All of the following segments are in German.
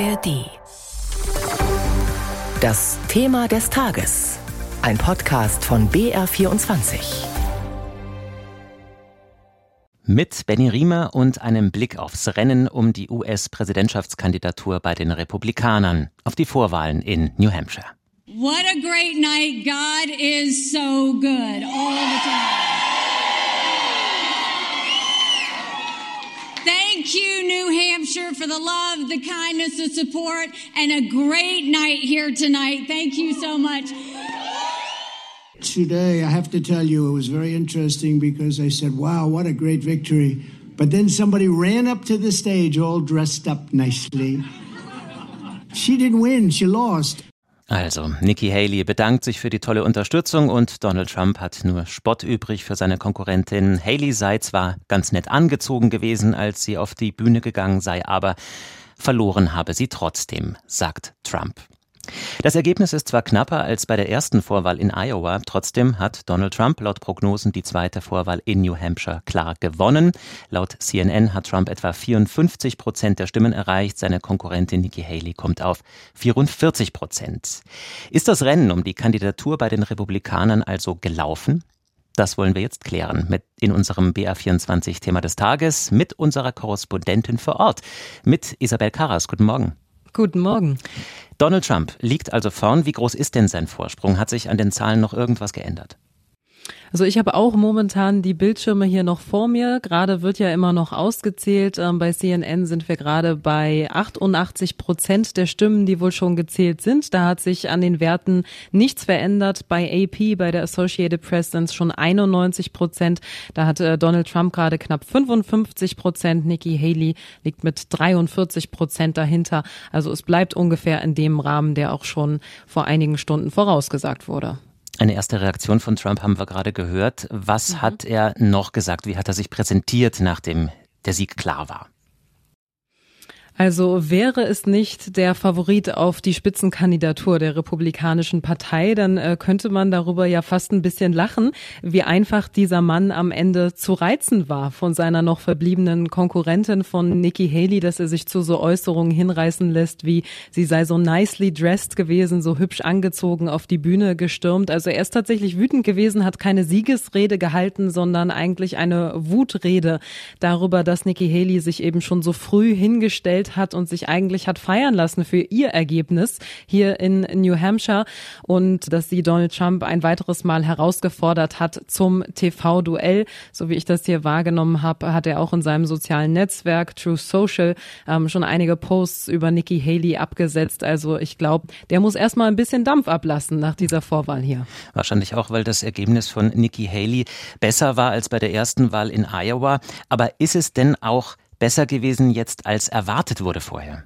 ARD. Das Thema des Tages. Ein Podcast von BR24. Mit Benny Riemer und einem Blick aufs Rennen um die US-Präsidentschaftskandidatur bei den Republikanern auf die Vorwahlen in New Hampshire. What a great night. God is so good all the time. Thank you, New Hampshire, for the love, the kindness, the support, and a great night here tonight. Thank you so much. Today, I have to tell you, it was very interesting because I said, wow, what a great victory. But then somebody ran up to the stage all dressed up nicely. She didn't win, she lost. Also, Nikki Haley bedankt sich für die tolle Unterstützung und Donald Trump hat nur Spott übrig für seine Konkurrentin. Haley sei zwar ganz nett angezogen gewesen, als sie auf die Bühne gegangen sei, aber verloren habe sie trotzdem, sagt Trump. Das Ergebnis ist zwar knapper als bei der ersten Vorwahl in Iowa, trotzdem hat Donald Trump laut Prognosen die zweite Vorwahl in New Hampshire klar gewonnen. Laut CNN hat Trump etwa 54 Prozent der Stimmen erreicht, seine Konkurrentin Nikki Haley kommt auf 44 Prozent. Ist das Rennen um die Kandidatur bei den Republikanern also gelaufen? Das wollen wir jetzt klären mit in unserem BA24-Thema des Tages mit unserer Korrespondentin vor Ort, mit Isabel Karas. Guten Morgen. Guten Morgen. Donald Trump liegt also vorn. Wie groß ist denn sein Vorsprung? Hat sich an den Zahlen noch irgendwas geändert? Also ich habe auch momentan die Bildschirme hier noch vor mir. Gerade wird ja immer noch ausgezählt. Ähm, bei CNN sind wir gerade bei 88 Prozent der Stimmen, die wohl schon gezählt sind. Da hat sich an den Werten nichts verändert. Bei AP, bei der Associated Press sind es schon 91 Prozent. Da hat äh, Donald Trump gerade knapp 55 Prozent. Nikki Haley liegt mit 43 Prozent dahinter. Also es bleibt ungefähr in dem Rahmen, der auch schon vor einigen Stunden vorausgesagt wurde. Eine erste Reaktion von Trump haben wir gerade gehört. Was mhm. hat er noch gesagt? Wie hat er sich präsentiert, nachdem der Sieg klar war? Also wäre es nicht der Favorit auf die Spitzenkandidatur der Republikanischen Partei, dann äh, könnte man darüber ja fast ein bisschen lachen, wie einfach dieser Mann am Ende zu reizen war von seiner noch verbliebenen Konkurrentin von Nikki Haley, dass er sich zu so Äußerungen hinreißen lässt, wie sie sei so nicely dressed gewesen, so hübsch angezogen auf die Bühne gestürmt. Also er ist tatsächlich wütend gewesen, hat keine Siegesrede gehalten, sondern eigentlich eine Wutrede darüber, dass Nikki Haley sich eben schon so früh hingestellt gewählt hat und sich eigentlich hat feiern lassen für ihr Ergebnis hier in New Hampshire und dass sie Donald Trump ein weiteres Mal herausgefordert hat zum TV-Duell. So wie ich das hier wahrgenommen habe, hat er auch in seinem sozialen Netzwerk True Social ähm, schon einige Posts über Nikki Haley abgesetzt. Also ich glaube, der muss erstmal ein bisschen Dampf ablassen nach dieser Vorwahl hier. Wahrscheinlich auch, weil das Ergebnis von Nikki Haley besser war als bei der ersten Wahl in Iowa. Aber ist es denn auch besser gewesen jetzt als erwartet wurde vorher?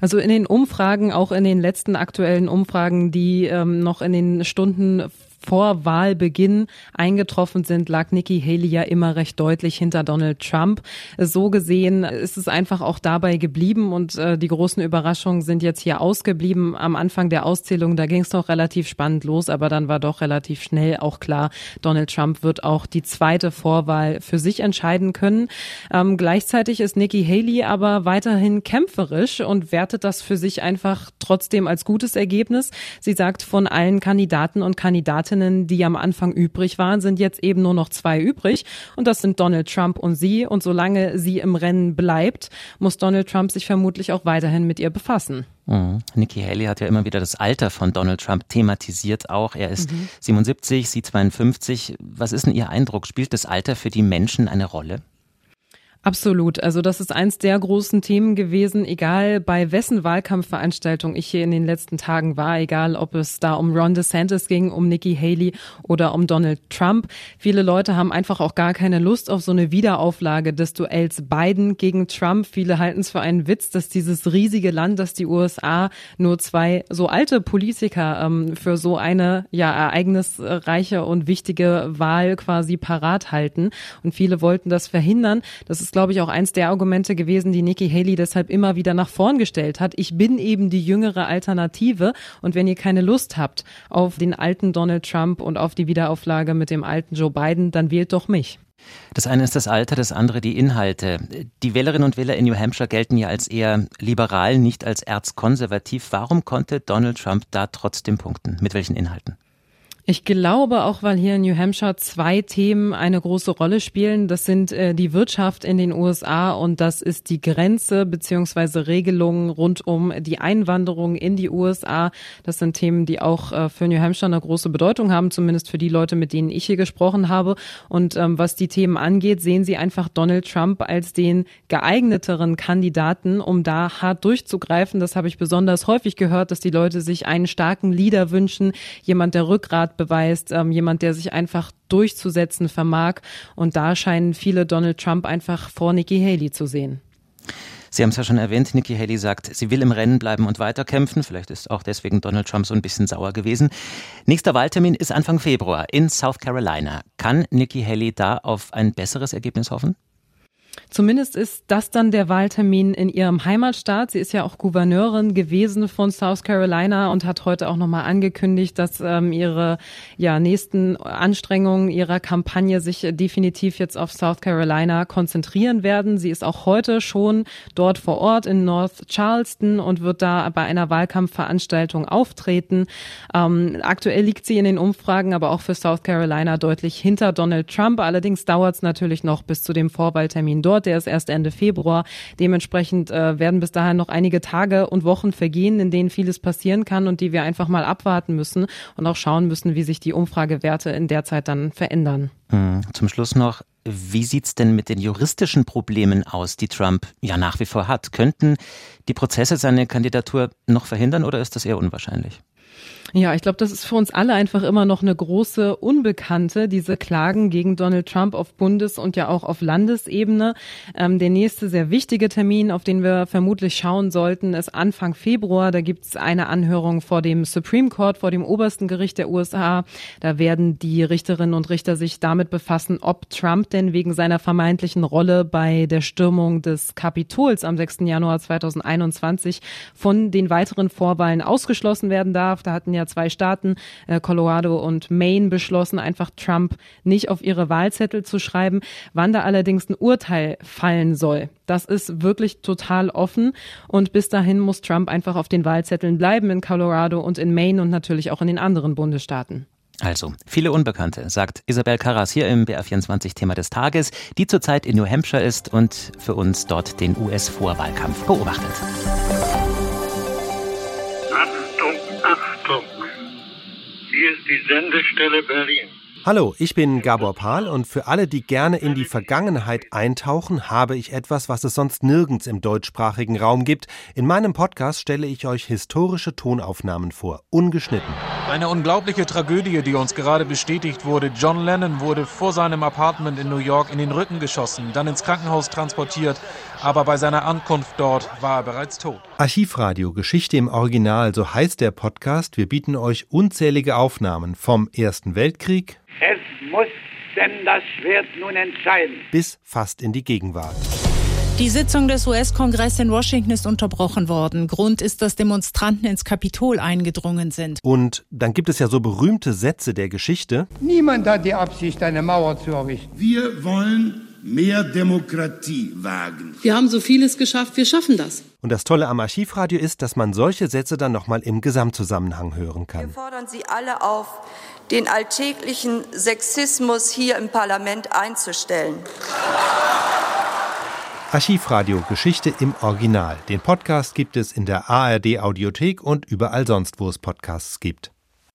Also in den Umfragen, auch in den letzten aktuellen Umfragen, die ähm, noch in den Stunden vor Wahlbeginn eingetroffen sind, lag Nikki Haley ja immer recht deutlich hinter Donald Trump. So gesehen ist es einfach auch dabei geblieben und äh, die großen Überraschungen sind jetzt hier ausgeblieben. Am Anfang der Auszählung, da ging es noch relativ spannend los, aber dann war doch relativ schnell auch klar, Donald Trump wird auch die zweite Vorwahl für sich entscheiden können. Ähm, gleichzeitig ist Nikki Haley aber weiterhin kämpferisch und wertet das für sich einfach trotzdem als gutes Ergebnis. Sie sagt, von allen Kandidaten und Kandidatinnen Kandidatinnen, die am Anfang übrig waren, sind jetzt eben nur noch zwei übrig. Und das sind Donald Trump und sie. Und solange sie im Rennen bleibt, muss Donald Trump sich vermutlich auch weiterhin mit ihr befassen. Mhm. Nikki Haley hat ja immer wieder das Alter von Donald Trump thematisiert auch. Er ist mhm. 77, sie 52. Was ist denn Ihr Eindruck? Spielt das Alter für die Menschen eine Rolle? Absolut. Also das ist eins der großen Themen gewesen, egal bei wessen Wahlkampfveranstaltung ich hier in den letzten Tagen war, egal ob es da um Ron DeSantis ging, um Nikki Haley oder um Donald Trump. Viele Leute haben einfach auch gar keine Lust auf so eine Wiederauflage des Duells Biden gegen Trump. Viele halten es für einen Witz, dass dieses riesige Land, dass die USA nur zwei so alte Politiker ähm, für so eine ja ereignisreiche und wichtige Wahl quasi parat halten. Und viele wollten das verhindern. Das ist glaube ich, auch eins der Argumente gewesen, die Nikki Haley deshalb immer wieder nach vorn gestellt hat. Ich bin eben die jüngere Alternative und wenn ihr keine Lust habt auf den alten Donald Trump und auf die Wiederauflage mit dem alten Joe Biden, dann wählt doch mich. Das eine ist das Alter, das andere die Inhalte. Die Wählerinnen und Wähler in New Hampshire gelten ja als eher liberal, nicht als erzkonservativ. Warum konnte Donald Trump da trotzdem punkten? Mit welchen Inhalten? Ich glaube auch, weil hier in New Hampshire zwei Themen eine große Rolle spielen. Das sind äh, die Wirtschaft in den USA und das ist die Grenze beziehungsweise Regelungen rund um die Einwanderung in die USA. Das sind Themen, die auch äh, für New Hampshire eine große Bedeutung haben, zumindest für die Leute, mit denen ich hier gesprochen habe. Und ähm, was die Themen angeht, sehen Sie einfach Donald Trump als den geeigneteren Kandidaten, um da hart durchzugreifen. Das habe ich besonders häufig gehört, dass die Leute sich einen starken Leader wünschen, jemand, der Rückgrat beweist, ähm, jemand, der sich einfach durchzusetzen vermag. Und da scheinen viele Donald Trump einfach vor Nikki Haley zu sehen. Sie haben es ja schon erwähnt, Nikki Haley sagt, sie will im Rennen bleiben und weiterkämpfen. Vielleicht ist auch deswegen Donald Trump so ein bisschen sauer gewesen. Nächster Wahltermin ist Anfang Februar in South Carolina. Kann Nikki Haley da auf ein besseres Ergebnis hoffen? Zumindest ist das dann der Wahltermin in ihrem Heimatstaat. Sie ist ja auch Gouverneurin gewesen von South Carolina und hat heute auch nochmal angekündigt, dass ähm, ihre ja, nächsten Anstrengungen ihrer Kampagne sich definitiv jetzt auf South Carolina konzentrieren werden. Sie ist auch heute schon dort vor Ort in North Charleston und wird da bei einer Wahlkampfveranstaltung auftreten. Ähm, aktuell liegt sie in den Umfragen aber auch für South Carolina deutlich hinter Donald Trump. Allerdings dauert es natürlich noch bis zu dem Vorwahltermin dort. Der ist erst Ende Februar. Dementsprechend äh, werden bis dahin noch einige Tage und Wochen vergehen, in denen vieles passieren kann und die wir einfach mal abwarten müssen und auch schauen müssen, wie sich die Umfragewerte in der Zeit dann verändern. Hm, zum Schluss noch, wie sieht's denn mit den juristischen Problemen aus, die Trump ja nach wie vor hat? Könnten die Prozesse seine Kandidatur noch verhindern oder ist das eher unwahrscheinlich? Ja, ich glaube, das ist für uns alle einfach immer noch eine große Unbekannte, diese Klagen gegen Donald Trump auf Bundes- und ja auch auf Landesebene. Ähm, der nächste sehr wichtige Termin, auf den wir vermutlich schauen sollten, ist Anfang Februar. Da gibt es eine Anhörung vor dem Supreme Court, vor dem obersten Gericht der USA. Da werden die Richterinnen und Richter sich damit befassen, ob Trump denn wegen seiner vermeintlichen Rolle bei der Stürmung des Kapitols am 6. Januar 2021 von den weiteren Vorwahlen ausgeschlossen werden darf. Da hatten ja zwei Staaten, äh, Colorado und Maine, beschlossen, einfach Trump nicht auf ihre Wahlzettel zu schreiben. Wann da allerdings ein Urteil fallen soll, das ist wirklich total offen. Und bis dahin muss Trump einfach auf den Wahlzetteln bleiben in Colorado und in Maine und natürlich auch in den anderen Bundesstaaten. Also, viele Unbekannte, sagt Isabel Karras hier im BR24 Thema des Tages, die zurzeit in New Hampshire ist und für uns dort den US-Vorwahlkampf beobachtet. Hier ist die Sendestelle Berlin. Hallo, ich bin Gabor Pahl und für alle, die gerne in die Vergangenheit eintauchen, habe ich etwas, was es sonst nirgends im deutschsprachigen Raum gibt. In meinem Podcast stelle ich euch historische Tonaufnahmen vor, ungeschnitten. Eine unglaubliche Tragödie, die uns gerade bestätigt wurde. John Lennon wurde vor seinem Apartment in New York in den Rücken geschossen, dann ins Krankenhaus transportiert, aber bei seiner Ankunft dort war er bereits tot. Archivradio Geschichte im Original, so heißt der Podcast. Wir bieten euch unzählige Aufnahmen vom Ersten Weltkrieg. Es muss denn das Schwert nun entscheiden. Bis fast in die Gegenwart. Die Sitzung des US-Kongresses in Washington ist unterbrochen worden. Grund ist, dass Demonstranten ins Kapitol eingedrungen sind. Und dann gibt es ja so berühmte Sätze der Geschichte. Niemand hat die Absicht, eine Mauer zu errichten. Wir wollen mehr Demokratie wagen. Wir haben so vieles geschafft, wir schaffen das. Und das Tolle am Archivradio ist, dass man solche Sätze dann nochmal im Gesamtzusammenhang hören kann. Wir fordern Sie alle auf, den alltäglichen Sexismus hier im Parlament einzustellen. Archivradio Geschichte im Original. Den Podcast gibt es in der ARD Audiothek und überall sonst, wo es Podcasts gibt.